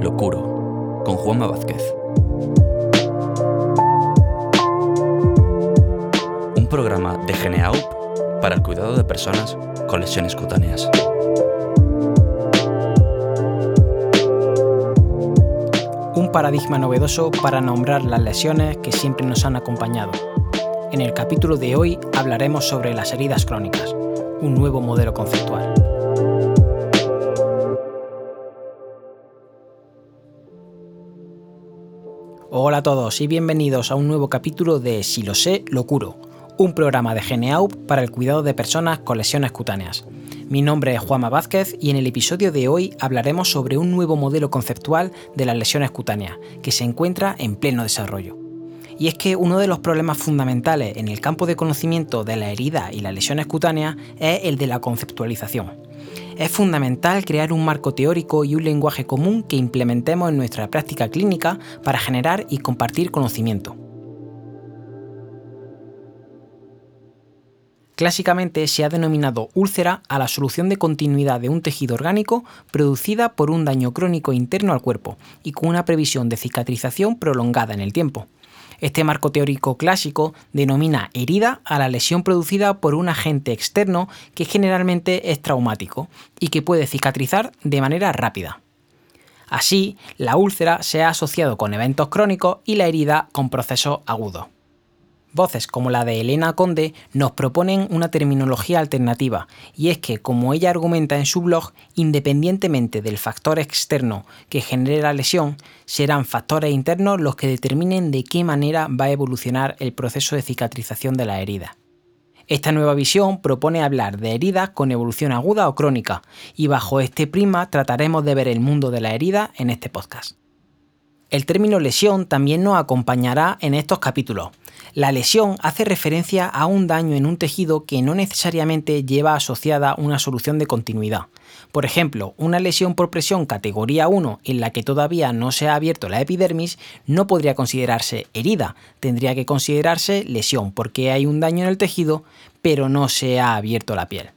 lo curo, con Juanma Vázquez. Un programa de GeneAup para el cuidado de personas con lesiones cutáneas. Un paradigma novedoso para nombrar las lesiones que siempre nos han acompañado. En el capítulo de hoy hablaremos sobre las heridas crónicas, un nuevo modelo conceptual. Hola a todos y bienvenidos a un nuevo capítulo de Si lo sé, lo curo, un programa de GeneAup para el cuidado de personas con lesiones cutáneas. Mi nombre es Juanma Vázquez y en el episodio de hoy hablaremos sobre un nuevo modelo conceptual de las lesiones cutáneas, que se encuentra en pleno desarrollo. Y es que uno de los problemas fundamentales en el campo de conocimiento de la herida y las lesiones cutáneas es el de la conceptualización es fundamental crear un marco teórico y un lenguaje común que implementemos en nuestra práctica clínica para generar y compartir conocimiento. Clásicamente se ha denominado úlcera a la solución de continuidad de un tejido orgánico producida por un daño crónico interno al cuerpo y con una previsión de cicatrización prolongada en el tiempo. Este marco teórico clásico denomina herida a la lesión producida por un agente externo que generalmente es traumático y que puede cicatrizar de manera rápida. Así, la úlcera se ha asociado con eventos crónicos y la herida con procesos agudos. Voces como la de Elena Conde nos proponen una terminología alternativa, y es que, como ella argumenta en su blog, independientemente del factor externo que genere la lesión, serán factores internos los que determinen de qué manera va a evolucionar el proceso de cicatrización de la herida. Esta nueva visión propone hablar de heridas con evolución aguda o crónica, y bajo este prisma trataremos de ver el mundo de la herida en este podcast. El término lesión también nos acompañará en estos capítulos. La lesión hace referencia a un daño en un tejido que no necesariamente lleva asociada una solución de continuidad. Por ejemplo, una lesión por presión categoría 1 en la que todavía no se ha abierto la epidermis no podría considerarse herida, tendría que considerarse lesión porque hay un daño en el tejido pero no se ha abierto la piel.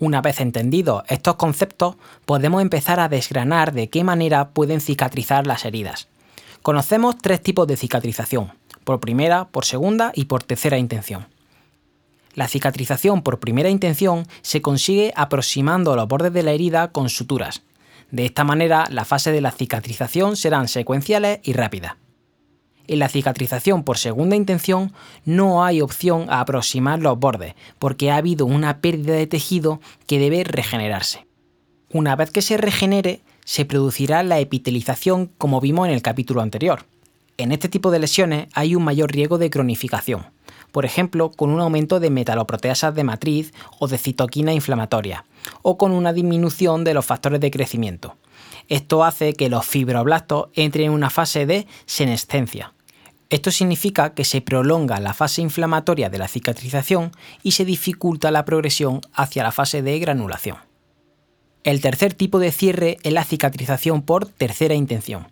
Una vez entendidos estos conceptos, podemos empezar a desgranar de qué manera pueden cicatrizar las heridas. Conocemos tres tipos de cicatrización, por primera, por segunda y por tercera intención. La cicatrización por primera intención se consigue aproximando los bordes de la herida con suturas. De esta manera, las fases de la cicatrización serán secuenciales y rápidas. En la cicatrización por segunda intención no hay opción a aproximar los bordes, porque ha habido una pérdida de tejido que debe regenerarse. Una vez que se regenere, se producirá la epitelización como vimos en el capítulo anterior. En este tipo de lesiones hay un mayor riesgo de cronificación, por ejemplo, con un aumento de metaloproteasas de matriz o de citoquina inflamatoria, o con una disminución de los factores de crecimiento. Esto hace que los fibroblastos entren en una fase de senescencia. Esto significa que se prolonga la fase inflamatoria de la cicatrización y se dificulta la progresión hacia la fase de granulación. El tercer tipo de cierre es la cicatrización por tercera intención.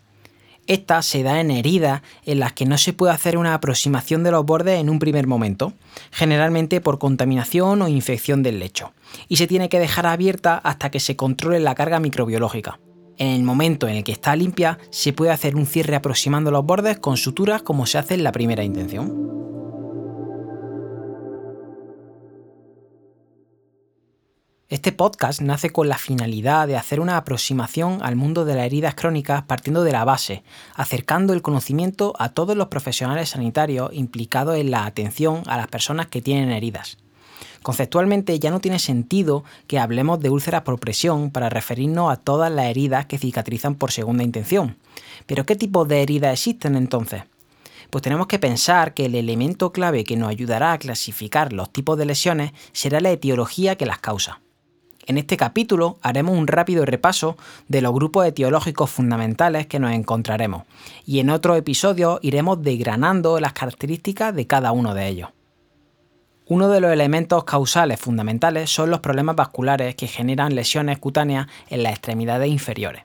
Esta se da en heridas en las que no se puede hacer una aproximación de los bordes en un primer momento, generalmente por contaminación o infección del lecho, y se tiene que dejar abierta hasta que se controle la carga microbiológica. En el momento en el que está limpia, se puede hacer un cierre aproximando los bordes con suturas como se hace en la primera intención. Este podcast nace con la finalidad de hacer una aproximación al mundo de las heridas crónicas partiendo de la base, acercando el conocimiento a todos los profesionales sanitarios implicados en la atención a las personas que tienen heridas. Conceptualmente ya no tiene sentido que hablemos de úlceras por presión para referirnos a todas las heridas que cicatrizan por segunda intención. Pero ¿qué tipo de heridas existen entonces? Pues tenemos que pensar que el elemento clave que nos ayudará a clasificar los tipos de lesiones será la etiología que las causa. En este capítulo haremos un rápido repaso de los grupos etiológicos fundamentales que nos encontraremos y en otro episodio iremos desgranando las características de cada uno de ellos. Uno de los elementos causales fundamentales son los problemas vasculares que generan lesiones cutáneas en las extremidades inferiores.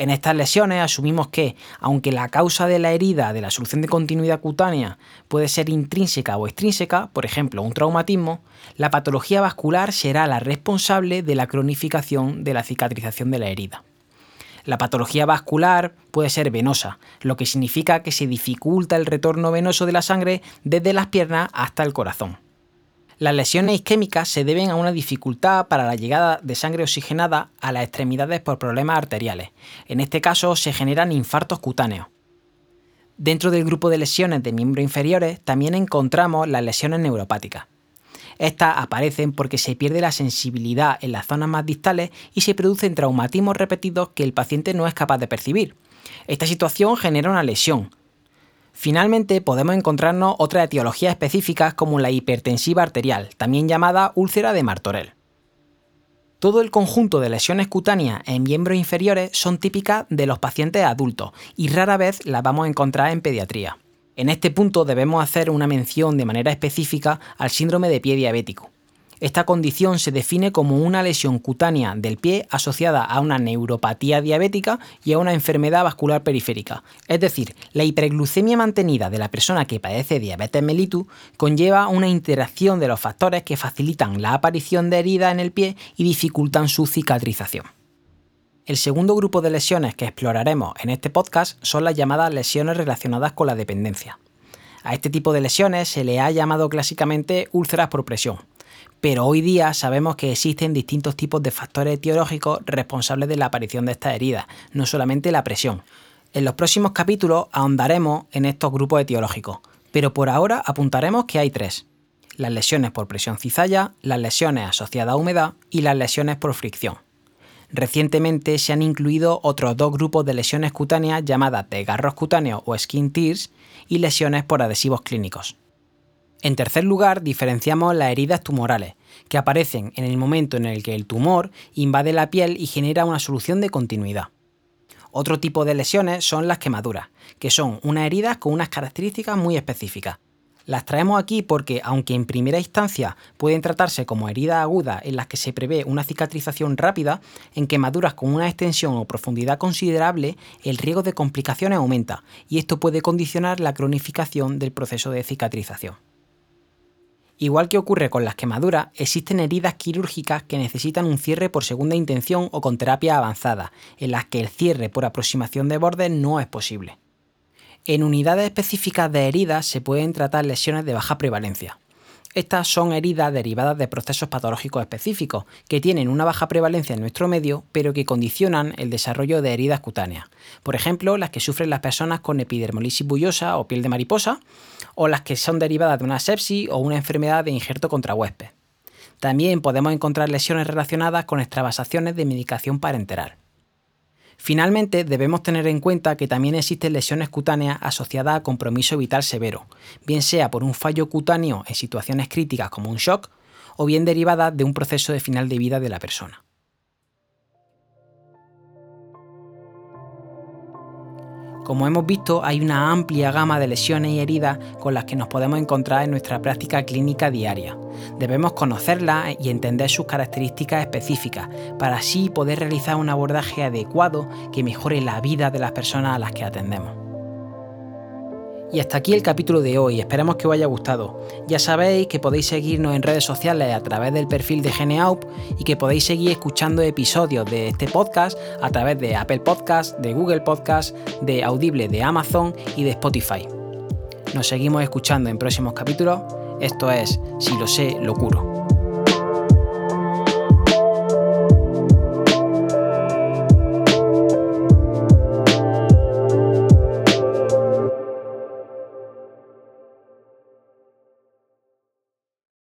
En estas lesiones asumimos que, aunque la causa de la herida de la solución de continuidad cutánea puede ser intrínseca o extrínseca, por ejemplo un traumatismo, la patología vascular será la responsable de la cronificación de la cicatrización de la herida. La patología vascular puede ser venosa, lo que significa que se dificulta el retorno venoso de la sangre desde las piernas hasta el corazón. Las lesiones isquémicas se deben a una dificultad para la llegada de sangre oxigenada a las extremidades por problemas arteriales. En este caso se generan infartos cutáneos. Dentro del grupo de lesiones de miembros inferiores también encontramos las lesiones neuropáticas. Estas aparecen porque se pierde la sensibilidad en las zonas más distales y se producen traumatismos repetidos que el paciente no es capaz de percibir. Esta situación genera una lesión, Finalmente, podemos encontrarnos otras etiologías específicas como la hipertensiva arterial, también llamada úlcera de Martorell. Todo el conjunto de lesiones cutáneas en miembros inferiores son típicas de los pacientes adultos y rara vez las vamos a encontrar en pediatría. En este punto debemos hacer una mención de manera específica al síndrome de pie diabético. Esta condición se define como una lesión cutánea del pie asociada a una neuropatía diabética y a una enfermedad vascular periférica. Es decir, la hiperglucemia mantenida de la persona que padece diabetes mellitus conlleva una interacción de los factores que facilitan la aparición de heridas en el pie y dificultan su cicatrización. El segundo grupo de lesiones que exploraremos en este podcast son las llamadas lesiones relacionadas con la dependencia. A este tipo de lesiones se le ha llamado clásicamente úlceras por presión, pero hoy día sabemos que existen distintos tipos de factores etiológicos responsables de la aparición de estas heridas, no solamente la presión. En los próximos capítulos ahondaremos en estos grupos etiológicos, pero por ahora apuntaremos que hay tres. Las lesiones por presión cizalla, las lesiones asociadas a humedad y las lesiones por fricción. Recientemente se han incluido otros dos grupos de lesiones cutáneas llamadas desgarros cutáneos o skin tears y lesiones por adhesivos clínicos. En tercer lugar, diferenciamos las heridas tumorales, que aparecen en el momento en el que el tumor invade la piel y genera una solución de continuidad. Otro tipo de lesiones son las quemaduras, que son unas heridas con unas características muy específicas. Las traemos aquí porque, aunque en primera instancia pueden tratarse como heridas agudas en las que se prevé una cicatrización rápida, en quemaduras con una extensión o profundidad considerable, el riesgo de complicaciones aumenta y esto puede condicionar la cronificación del proceso de cicatrización. Igual que ocurre con las quemaduras, existen heridas quirúrgicas que necesitan un cierre por segunda intención o con terapia avanzada, en las que el cierre por aproximación de bordes no es posible. En unidades específicas de heridas se pueden tratar lesiones de baja prevalencia. Estas son heridas derivadas de procesos patológicos específicos, que tienen una baja prevalencia en nuestro medio, pero que condicionan el desarrollo de heridas cutáneas. Por ejemplo, las que sufren las personas con epidermolisis bullosa o piel de mariposa, o las que son derivadas de una sepsis o una enfermedad de injerto contra huésped. También podemos encontrar lesiones relacionadas con extravasaciones de medicación parenteral. Finalmente, debemos tener en cuenta que también existen lesiones cutáneas asociadas a compromiso vital severo, bien sea por un fallo cutáneo en situaciones críticas como un shock, o bien derivadas de un proceso de final de vida de la persona. Como hemos visto, hay una amplia gama de lesiones y heridas con las que nos podemos encontrar en nuestra práctica clínica diaria. Debemos conocerlas y entender sus características específicas para así poder realizar un abordaje adecuado que mejore la vida de las personas a las que atendemos. Y hasta aquí el capítulo de hoy, esperamos que os haya gustado. Ya sabéis que podéis seguirnos en redes sociales a través del perfil de Geneaup y que podéis seguir escuchando episodios de este podcast a través de Apple Podcast, de Google Podcast, de Audible de Amazon y de Spotify. Nos seguimos escuchando en próximos capítulos. Esto es Si lo sé, lo curo.